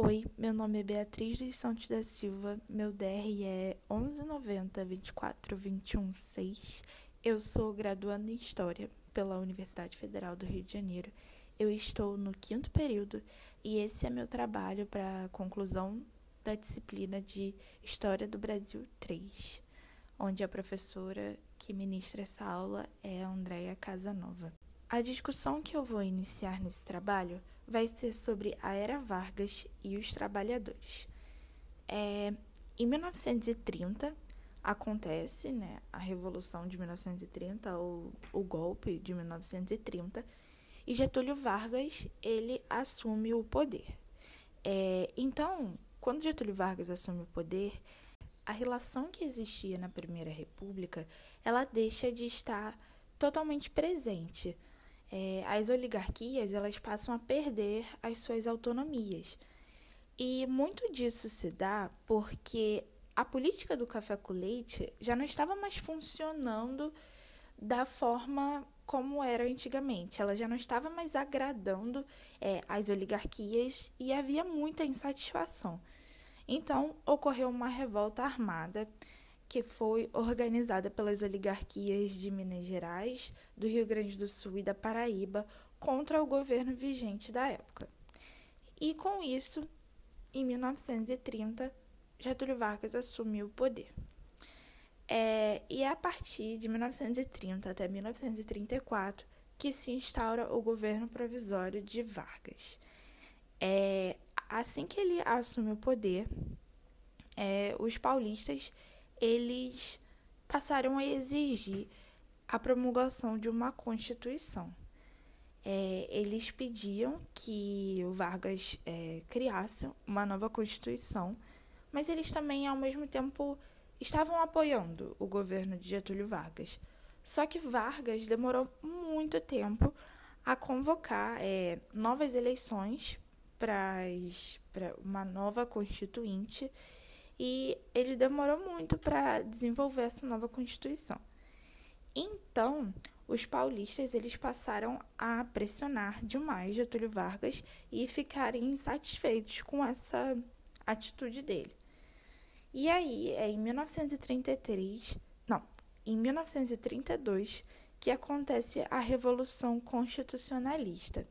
Oi, meu nome é Beatriz dos Santos da Silva, meu DR é 1190 24 21 6. Eu sou graduanda em História pela Universidade Federal do Rio de Janeiro. Eu estou no quinto período e esse é meu trabalho para a conclusão da disciplina de História do Brasil 3, onde a professora que ministra essa aula é a Casanova. A discussão que eu vou iniciar nesse trabalho vai ser sobre a Era Vargas e os trabalhadores. É, em 1930 acontece né, a Revolução de 1930, ou o golpe de 1930, e Getúlio Vargas ele assume o poder. É, então, quando Getúlio Vargas assume o poder, a relação que existia na Primeira República ela deixa de estar totalmente presente é, as oligarquias elas passam a perder as suas autonomias. E muito disso se dá porque a política do café com leite já não estava mais funcionando da forma como era antigamente. Ela já não estava mais agradando é, as oligarquias e havia muita insatisfação. Então, ocorreu uma revolta armada que foi organizada pelas oligarquias de Minas Gerais, do Rio Grande do Sul e da Paraíba contra o governo vigente da época. E com isso, em 1930, Getúlio Vargas assumiu o poder. É, e é a partir de 1930 até 1934 que se instaura o governo provisório de Vargas. É, assim que ele assume o poder, é, os paulistas eles passaram a exigir a promulgação de uma Constituição. É, eles pediam que o Vargas é, criasse uma nova Constituição, mas eles também, ao mesmo tempo, estavam apoiando o governo de Getúlio Vargas. Só que Vargas demorou muito tempo a convocar é, novas eleições para uma nova Constituinte e ele demorou muito para desenvolver essa nova constituição. Então, os paulistas eles passaram a pressionar demais Getúlio Vargas e ficarem insatisfeitos com essa atitude dele. E aí, é em 1933, não, em 1932, que acontece a Revolução Constitucionalista.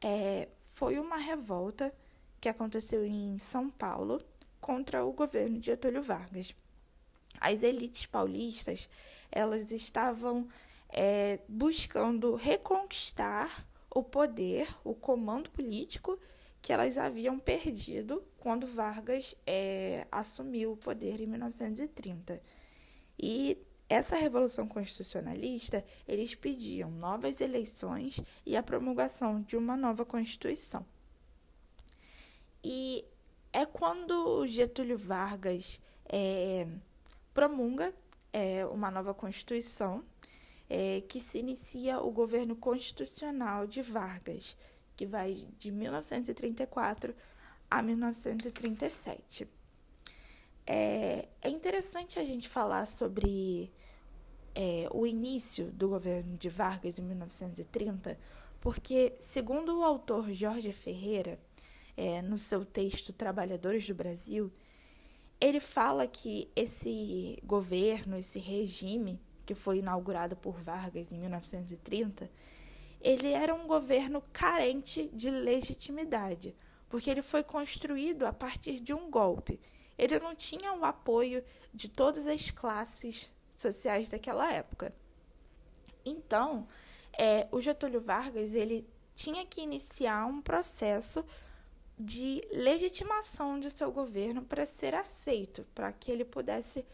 É, foi uma revolta que aconteceu em São Paulo contra o governo de Getúlio Vargas. As elites paulistas elas estavam é, buscando reconquistar o poder, o comando político que elas haviam perdido quando Vargas é, assumiu o poder em 1930. E essa revolução constitucionalista, eles pediam novas eleições e a promulgação de uma nova constituição. E é quando Getúlio Vargas é, promulga é, uma nova Constituição é, que se inicia o governo constitucional de Vargas, que vai de 1934 a 1937. É, é interessante a gente falar sobre é, o início do governo de Vargas em 1930, porque, segundo o autor Jorge Ferreira, é, no seu texto Trabalhadores do Brasil, ele fala que esse governo, esse regime que foi inaugurado por Vargas em 1930, ele era um governo carente de legitimidade, porque ele foi construído a partir de um golpe. Ele não tinha o apoio de todas as classes sociais daquela época. Então, é, o Getúlio Vargas ele tinha que iniciar um processo de legitimação de seu governo para ser aceito, para que ele pudesse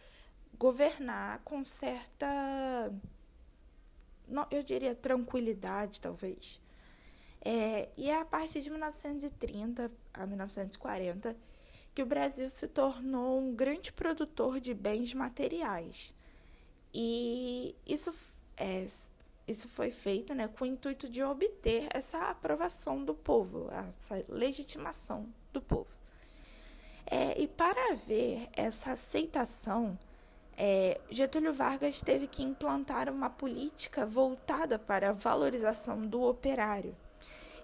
governar com certa, eu diria, tranquilidade, talvez. É, e é a partir de 1930 a 1940 que o Brasil se tornou um grande produtor de bens materiais. E isso é, isso foi feito né, com o intuito de obter essa aprovação do povo, essa legitimação do povo. É, e para haver essa aceitação, é, Getúlio Vargas teve que implantar uma política voltada para a valorização do operário.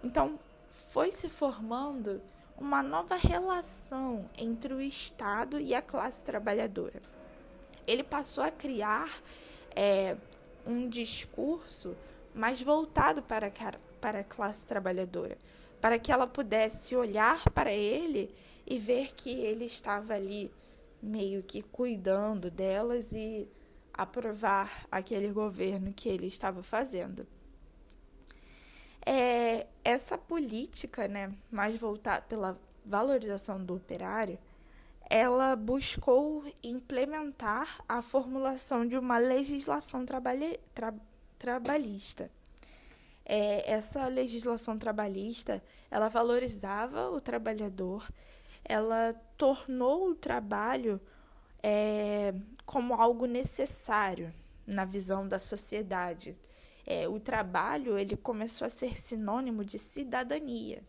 Então, foi se formando uma nova relação entre o Estado e a classe trabalhadora. Ele passou a criar é, um discurso mais voltado para a, para a classe trabalhadora, para que ela pudesse olhar para ele e ver que ele estava ali meio que cuidando delas e aprovar aquele governo que ele estava fazendo. É, essa política, né, mais voltada pela valorização do operário, ela buscou implementar a formulação de uma legislação trabalha, tra, trabalhista. É, essa legislação trabalhista, ela valorizava o trabalhador, ela tornou o trabalho é, como algo necessário na visão da sociedade. É, o trabalho ele começou a ser sinônimo de cidadania.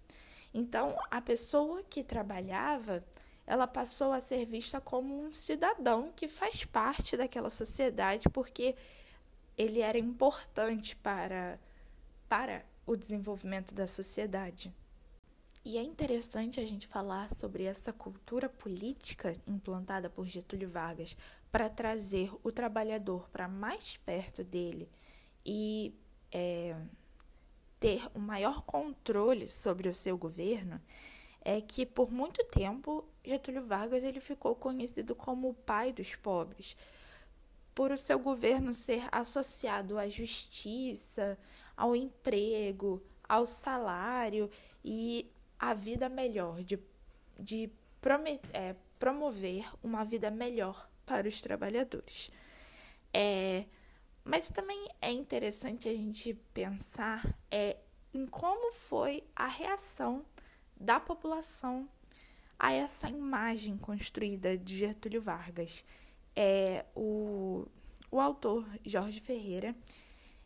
Então, a pessoa que trabalhava, ela passou a ser vista como um cidadão que faz parte daquela sociedade porque ele era importante para, para o desenvolvimento da sociedade. E é interessante a gente falar sobre essa cultura política implantada por Getúlio Vargas para trazer o trabalhador para mais perto dele e é, ter um maior controle sobre o seu governo, é que por muito tempo Getúlio Vargas ele ficou conhecido como o pai dos pobres, por o seu governo ser associado à justiça, ao emprego, ao salário e a vida melhor, de, de promet, é, promover uma vida melhor para os trabalhadores. É, mas também é interessante a gente pensar é, em como foi a reação da população a essa imagem construída de Getúlio Vargas. É, o, o autor Jorge Ferreira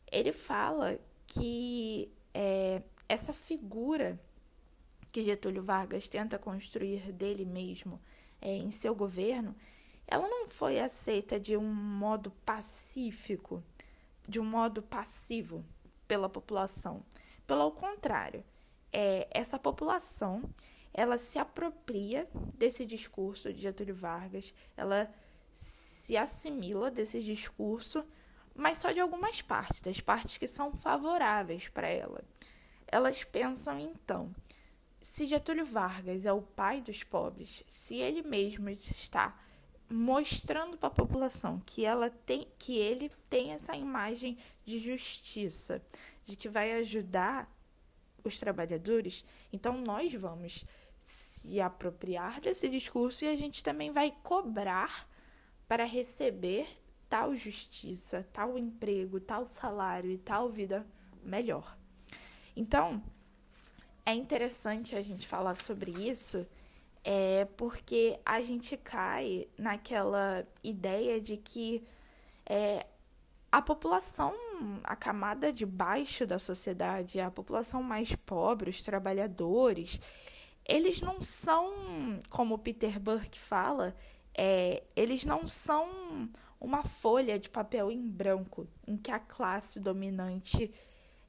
ele fala que é, essa figura que Getúlio Vargas tenta construir dele mesmo é, em seu governo, ela não foi aceita de um modo pacífico, de um modo passivo pela população. Pelo contrário, é, essa população ela se apropria desse discurso de Getúlio Vargas, ela se assimila desse discurso, mas só de algumas partes, das partes que são favoráveis para ela. Elas pensam então se Getúlio Vargas é o pai dos pobres, se ele mesmo está mostrando para a população que ela tem que ele tem essa imagem de justiça, de que vai ajudar os trabalhadores, então nós vamos se apropriar desse discurso e a gente também vai cobrar para receber tal justiça, tal emprego, tal salário e tal vida melhor. Então, é interessante a gente falar sobre isso, é porque a gente cai naquela ideia de que é, a população, a camada de baixo da sociedade, a população mais pobre, os trabalhadores, eles não são, como Peter Burke fala, é, eles não são uma folha de papel em branco em que a classe dominante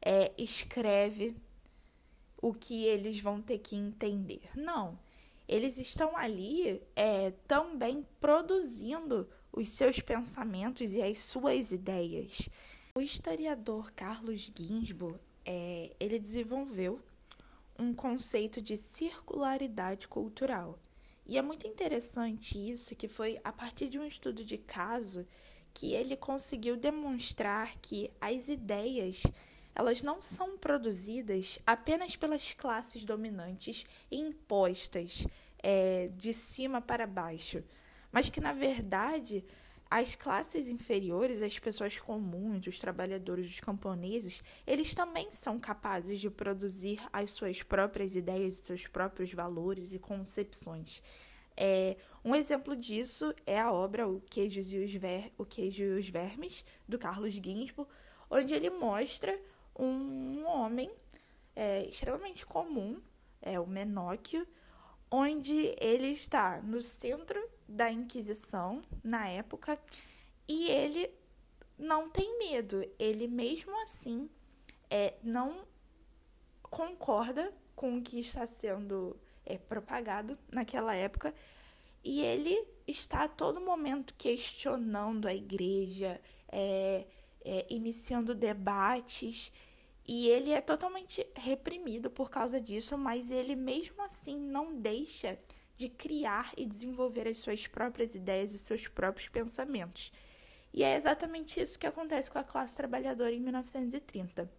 é, escreve o que eles vão ter que entender. Não. Eles estão ali é, também produzindo os seus pensamentos e as suas ideias. O historiador Carlos Ginsburg é, ele desenvolveu um conceito de circularidade cultural. E é muito interessante isso, que foi a partir de um estudo de caso que ele conseguiu demonstrar que as ideias elas não são produzidas apenas pelas classes dominantes impostas é, de cima para baixo, mas que, na verdade, as classes inferiores, as pessoas comuns, os trabalhadores, os camponeses, eles também são capazes de produzir as suas próprias ideias, seus próprios valores e concepções. É, um exemplo disso é a obra O Queijo e os, Ver, o Queijo e os Vermes, do Carlos Ginsburg, onde ele mostra um homem é, extremamente comum, é o Menóquio, onde ele está no centro da Inquisição na época e ele não tem medo. Ele mesmo assim é, não concorda com o que está sendo é, propagado naquela época. E ele está a todo momento questionando a igreja, é, é, iniciando debates. E ele é totalmente reprimido por causa disso, mas ele mesmo assim não deixa de criar e desenvolver as suas próprias ideias, os seus próprios pensamentos. E é exatamente isso que acontece com a classe trabalhadora em 1930.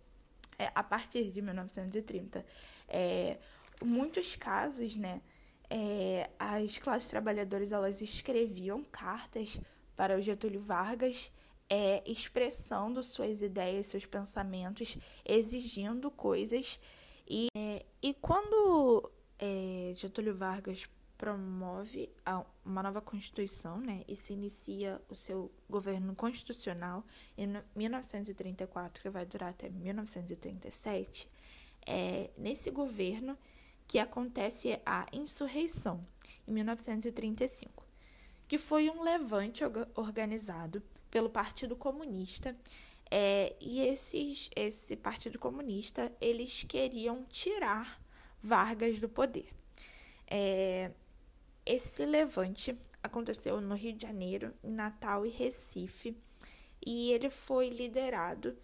É, a partir de 1930. É, muitos casos, né, é, as classes trabalhadoras elas escreviam cartas para o Getúlio Vargas é, expressando suas ideias, seus pensamentos, exigindo coisas. E, é, e quando é, Getúlio Vargas promove uma nova Constituição né, e se inicia o seu governo constitucional em 1934, que vai durar até 1937, é nesse governo que acontece a insurreição, em 1935, que foi um levante organizado pelo Partido Comunista. É, e esses, esse Partido Comunista, eles queriam tirar Vargas do poder. É, esse levante aconteceu no Rio de Janeiro, Natal e Recife, e ele foi liderado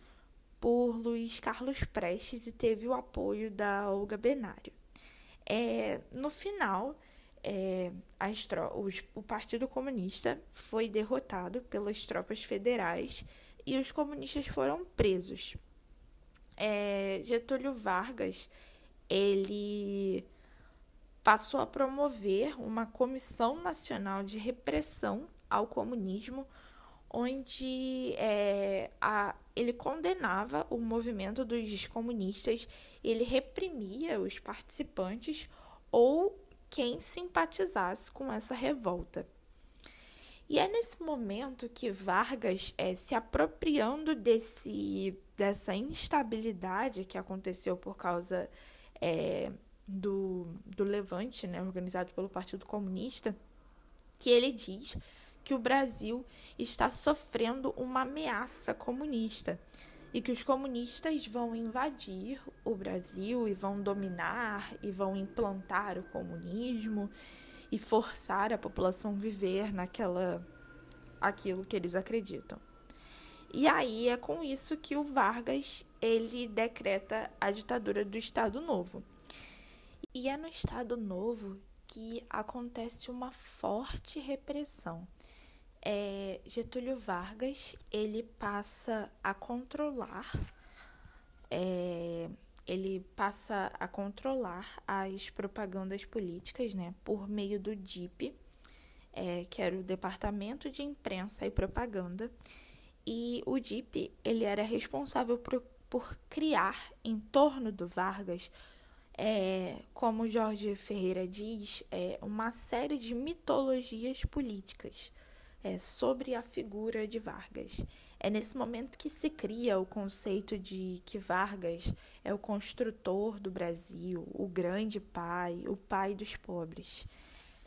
por Luiz Carlos Prestes e teve o apoio da Olga Benário. É, no final, é, os, o Partido Comunista foi derrotado pelas tropas federais e os comunistas foram presos. É, Getúlio Vargas ele passou a promover uma comissão nacional de repressão ao comunismo, onde é, a, ele condenava o movimento dos comunistas, ele reprimia os participantes ou quem simpatizasse com essa revolta. E é nesse momento que Vargas, é, se apropriando desse, dessa instabilidade que aconteceu por causa é, do, do Levante, né, organizado pelo Partido Comunista, que ele diz que o Brasil está sofrendo uma ameaça comunista e que os comunistas vão invadir o Brasil e vão dominar e vão implantar o comunismo e forçar a população viver naquela aquilo que eles acreditam. E aí é com isso que o Vargas ele decreta a ditadura do Estado Novo. E é no Estado Novo que acontece uma forte repressão. É, Getúlio Vargas ele passa a controlar é, ele passa a controlar as propagandas políticas né, por meio do DIP, é, que era o Departamento de Imprensa e Propaganda, e o DIP ele era responsável por, por criar em torno do Vargas, é, como Jorge Ferreira diz, é, uma série de mitologias políticas é, sobre a figura de Vargas. É nesse momento que se cria o conceito de que Vargas é o construtor do Brasil, o grande pai, o pai dos pobres.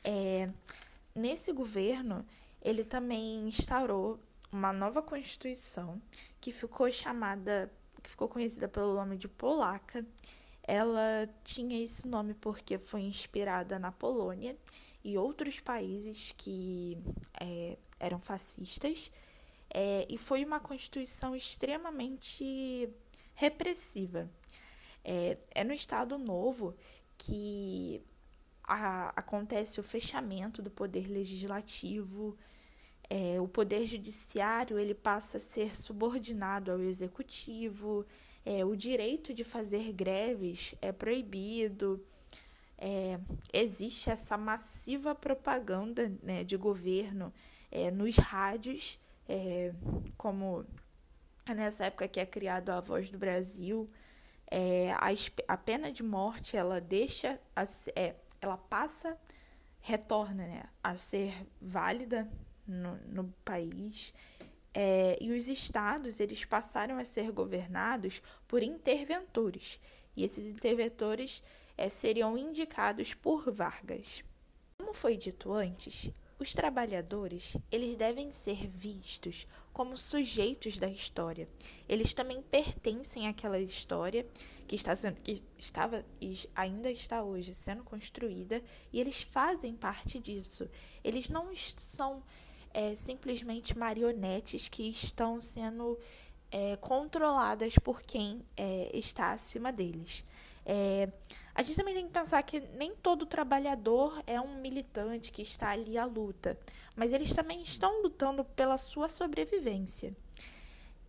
É, nesse governo, ele também instaurou uma nova constituição que ficou chamada, que ficou conhecida pelo nome de Polaca. Ela tinha esse nome porque foi inspirada na Polônia e outros países que é, eram fascistas, é, e foi uma constituição extremamente repressiva. É, é no Estado Novo que a, acontece o fechamento do poder legislativo, é, o poder judiciário ele passa a ser subordinado ao executivo, é, o direito de fazer greves é proibido, é, existe essa massiva propaganda né, de governo é, nos rádios, é, como nessa época que é criado a Voz do Brasil, é, a, a, pena de morte ela deixa, a, é, ela passa, retorna né, a ser válida no, no país. É, e os estados eles passaram a ser governados por interventores. E esses interventores é, seriam indicados por Vargas. Como foi dito antes, Os trabalhadores, eles devem ser vistos como sujeitos da história. Eles também pertencem àquela história que está sendo que estava e ainda está hoje sendo construída e eles fazem parte disso. Eles não são é, simplesmente marionetes que estão sendo é, controladas por quem é, está acima deles. É, a gente também tem que pensar que nem todo trabalhador é um militante que está ali à luta, mas eles também estão lutando pela sua sobrevivência.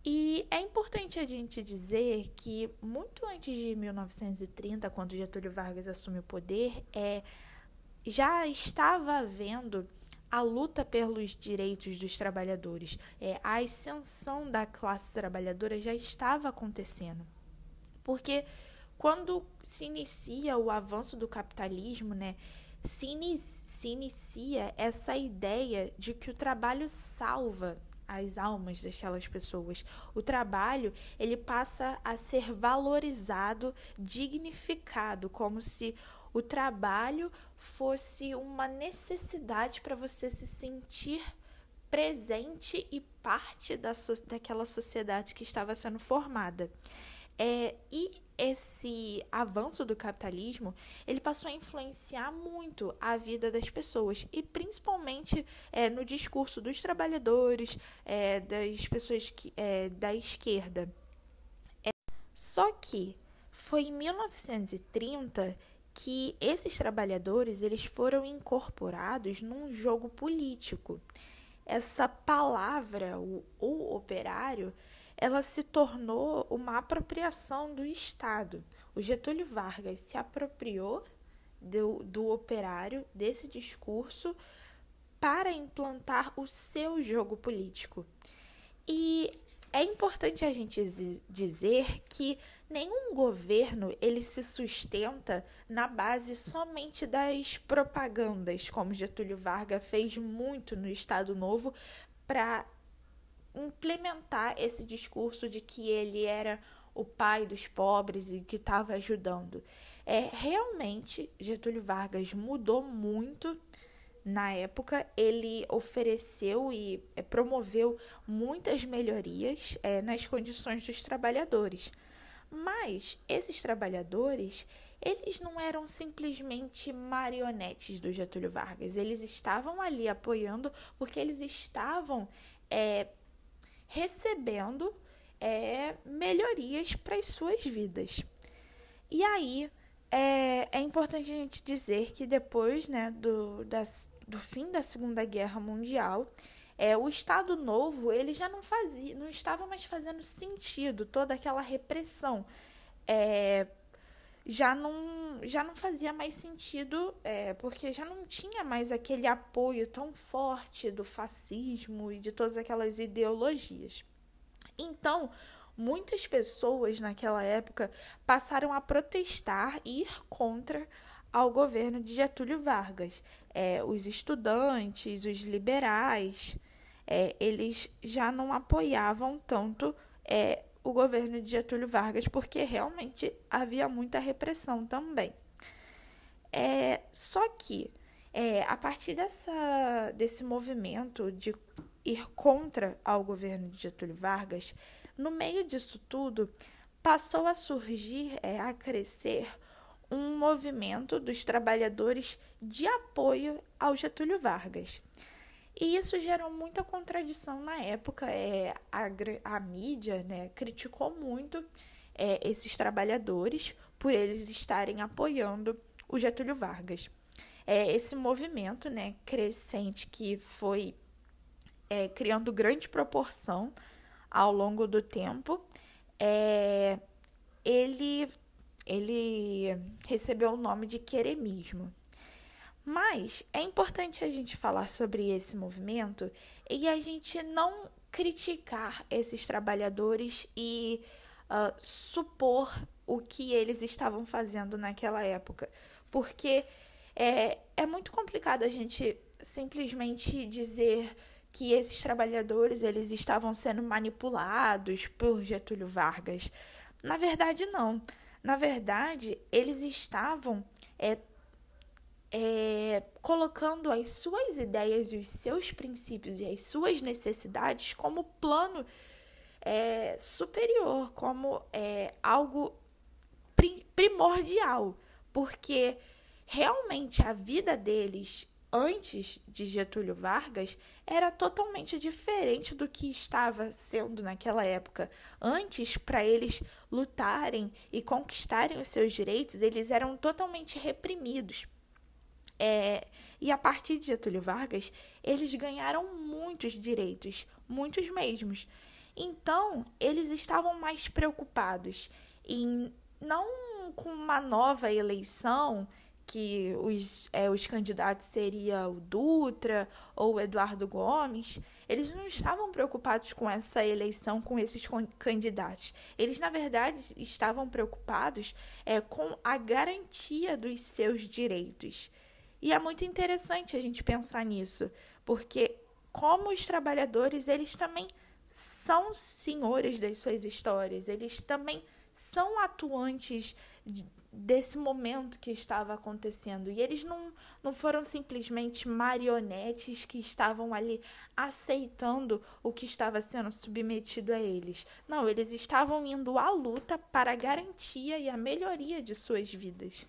E é importante a gente dizer que muito antes de 1930, quando Getúlio Vargas assume o poder, é, já estava havendo a luta pelos direitos dos trabalhadores. É, a ascensão da classe trabalhadora já estava acontecendo. Porque quando se inicia o avanço do capitalismo, né, se, in se inicia essa ideia de que o trabalho salva as almas daquelas pessoas. O trabalho, ele passa a ser valorizado, dignificado, como se o trabalho fosse uma necessidade para você se sentir presente e parte da so daquela sociedade que estava sendo formada. É, e esse avanço do capitalismo, ele passou a influenciar muito a vida das pessoas e principalmente é, no discurso dos trabalhadores, é, das pessoas que, é, da esquerda. É, só que foi em 1930 que esses trabalhadores eles foram incorporados num jogo político. Essa palavra, o, o operário, ela se tornou uma apropriação do Estado. O Getúlio Vargas se apropriou do, do operário, desse discurso, para implantar o seu jogo político. E é importante a gente dizer que nenhum governo ele se sustenta na base somente das propagandas, como Getúlio Vargas fez muito no Estado Novo para implementar esse discurso de que ele era o pai dos pobres e que estava ajudando. É, realmente, Getúlio Vargas mudou muito na época. Ele ofereceu e é, promoveu muitas melhorias é, nas condições dos trabalhadores. Mas esses trabalhadores, eles não eram simplesmente marionetes do Getúlio Vargas. Eles estavam ali apoiando porque eles estavam é, recebendo é, melhorias para as suas vidas. E aí é, é importante a gente dizer que depois né, do, do fim da Segunda Guerra Mundial, é, o Estado Novo ele já não fazia, não estava mais fazendo sentido toda aquela repressão. É, já não, já não fazia mais sentido, é, porque já não tinha mais aquele apoio tão forte do fascismo e de todas aquelas ideologias. Então, muitas pessoas naquela época passaram a protestar e ir contra ao governo de Getúlio Vargas. É, os estudantes, os liberais, é, eles já não apoiavam tanto é, o governo de Getúlio Vargas, porque realmente havia muita repressão também. É, só que, é, a partir dessa, desse movimento de ir contra ao governo de Getúlio Vargas, no meio disso tudo, passou a surgir, é, a crescer, um movimento dos trabalhadores de apoio ao Getúlio Vargas. E isso gerou muita contradição na época. É, a, a mídia né, criticou muito é, esses trabalhadores por eles estarem apoiando o Getúlio Vargas. É, esse movimento né, crescente que foi é, criando grande proporção ao longo do tempo, é, ele, ele recebeu o nome de queremismo. Mas é importante a gente falar sobre esse movimento e a gente não criticar esses trabalhadores e uh, supor o que eles estavam fazendo naquela época. Porque é, é muito complicado a gente simplesmente dizer que esses trabalhadores eles estavam sendo manipulados por Getúlio Vargas. Na verdade, não. Na verdade, eles estavam é, é, colocando as suas ideias e os seus princípios e as suas necessidades como plano é, superior, como é, algo primordial, porque realmente a vida deles antes de Getúlio Vargas era totalmente diferente do que estava sendo naquela época. Antes, para eles lutarem e conquistarem os seus direitos, eles eram totalmente reprimidos. É, e a partir de Getúlio Vargas, eles ganharam muitos direitos, muitos mesmos. Então, eles estavam mais preocupados em não com uma nova eleição que os, é, os candidatos seria o Dutra ou o Eduardo Gomes, eles não estavam preocupados com essa eleição, com esses candidatos. Eles, na verdade, estavam preocupados é, com a garantia dos seus direitos. E é muito interessante a gente pensar nisso, porque como os trabalhadores, eles também são senhores das suas histórias, eles também são atuantes desse momento que estava acontecendo. E eles não, não foram simplesmente marionetes que estavam ali aceitando o que estava sendo submetido a eles. Não, eles estavam indo à luta para a garantia e a melhoria de suas vidas.